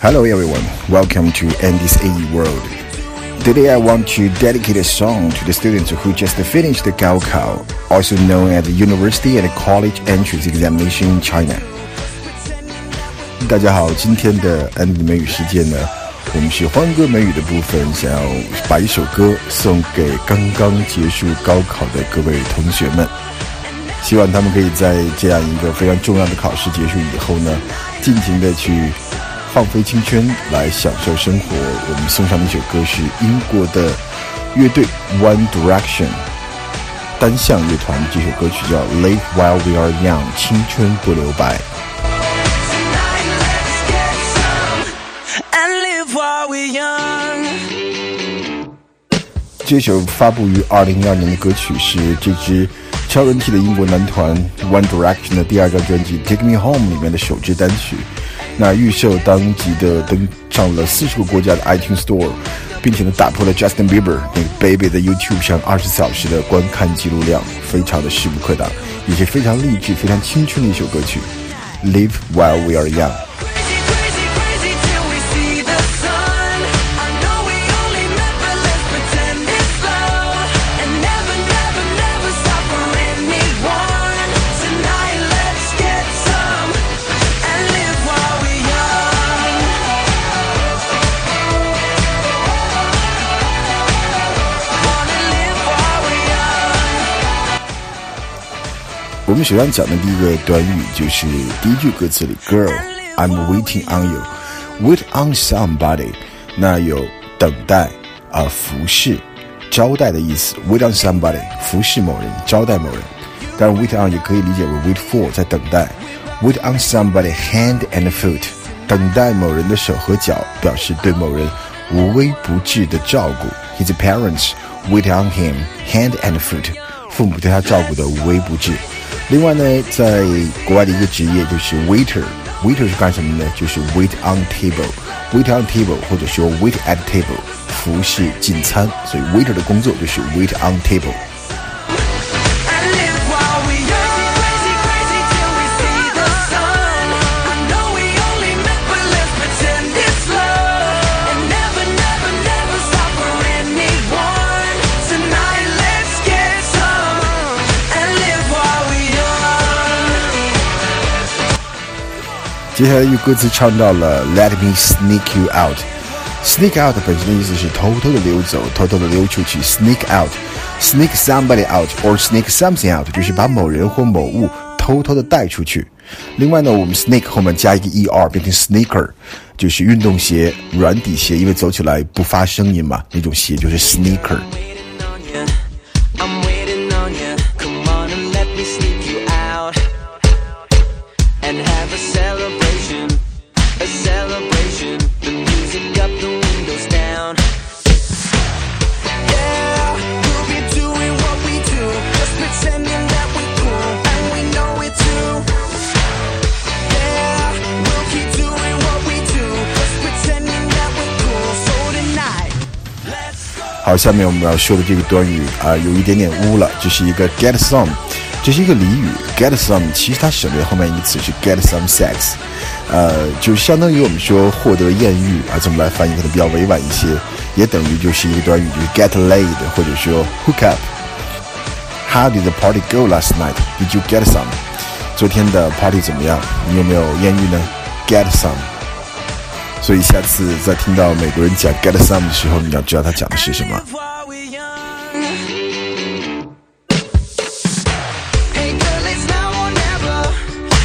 Hello everyone, welcome to Andy's AE World. Today I want to dedicate a song to the students who just finished the Gaokao, also known as the University and College Entrance Examination in China. 大家好，今天的 Andy 美语时间呢，我们是欢歌美语的部分，想要把一首歌送给刚刚结束高考的各位同学们，希望他们可以在这样一个非常重要的考试结束以后呢，尽情的去 放飞青春，来享受生活。我们送上的一首歌是英国的乐队 One Direction 单向乐团，这首歌曲叫《Live While We Are Young》，青春不留白。这首发布于二零一二年的歌曲是这支超人气的英国男团 One Direction 的第二张专辑《Take Me Home》里面的首支单曲。那预售当即的登上了四十个国家的 iTunes Store，并且呢打破了 Justin Bieber 那个 Baby 在 YouTube 上二十小时的观看记录量，非常的势不可挡，也是非常励志、非常青春的一首歌曲。Live while we are young。我们首先讲的第一个短语就是第一句歌词里，Girl, I'm waiting on you, wait on somebody，那有等待啊、服侍、招待的意思，wait on somebody，服侍某人，招待某人。当然，wait on 也可以理解为 wait for，在等待，wait on somebody hand and foot，等待某人的手和脚，表示对某人无微不至的照顾。His parents wait on him hand and foot，父母对他照顾的无微不至。另外呢，在国外的一个职业就是 waiter，waiter 是干什么呢？就是 wait on table，wait on table 或者说 wait at table，服侍进餐。所以 waiter 的工作就是 wait on table。接下来一句歌词唱到了 Let me sneak you out。Sneak out 本身的意思是偷偷的溜走，偷偷的溜出去。Sneak out，sneak somebody out or sneak something out，就是把某人或某物偷偷的带出去。另外呢，我们 sneak 后面加一个 er 变成 sneaker，就是运动鞋、软底鞋，因为走起来不发声音嘛，那种鞋就是 sneaker。Waiting on ya. 好，下面我们要说的这个短语啊、有一点点污了，这是一个 get some，这是一个俚语。get some 其实它省略后面一个词是 get some sex，呃，就相当于我们说获得艳遇啊，这么来翻译可能比较委婉一些，也等于就是一个短语，就是 get laid 或者说 hook up。How did the party go last night? Did you get some? 昨天的 party 怎么样？你有没有艳遇呢？Get some。所以下次在听到美国人讲 get some 的时候，你要知道他讲的是什么。 Live while we're young. Hey girl, it's now or never.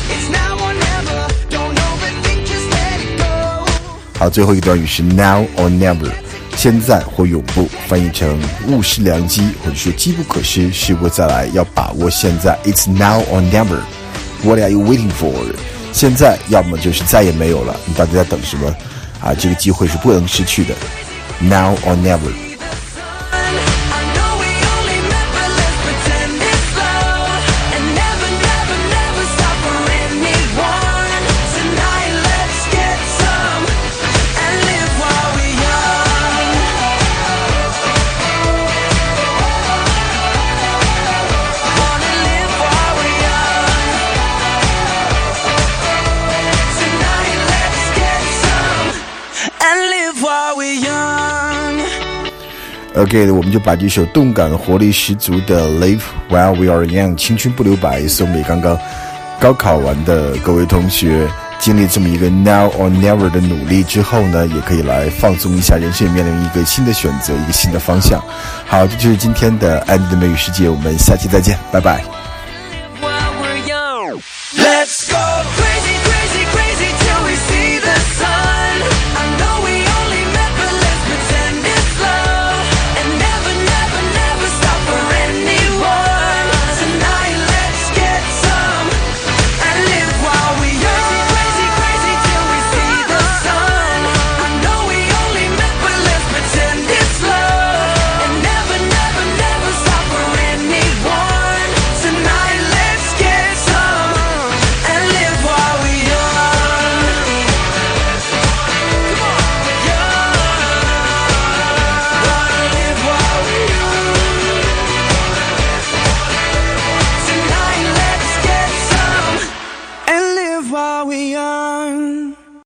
It's now or never. Don't overthink, just let it go. 好，最后一个短语是 now or never，现在或永不，翻译成物失良机，或者说机不可失，失过再来，要把握现在。It's now or never. What are you waiting for？ 现在要么就是再也没有了，你到底在等什么？啊，这个机会是不能失去的。Now or never。OK，我们就把这首动感活力十足的《Live While We Are Young》青春不留白送给刚刚高考完的各位同学。经历这么一个 Now or Never 的努力之后呢，也可以来放松一下，人生也面临一个新的选择，一个新的方向。好，这就是今天的安迪的美语世界，我们下期再见，拜拜。Let's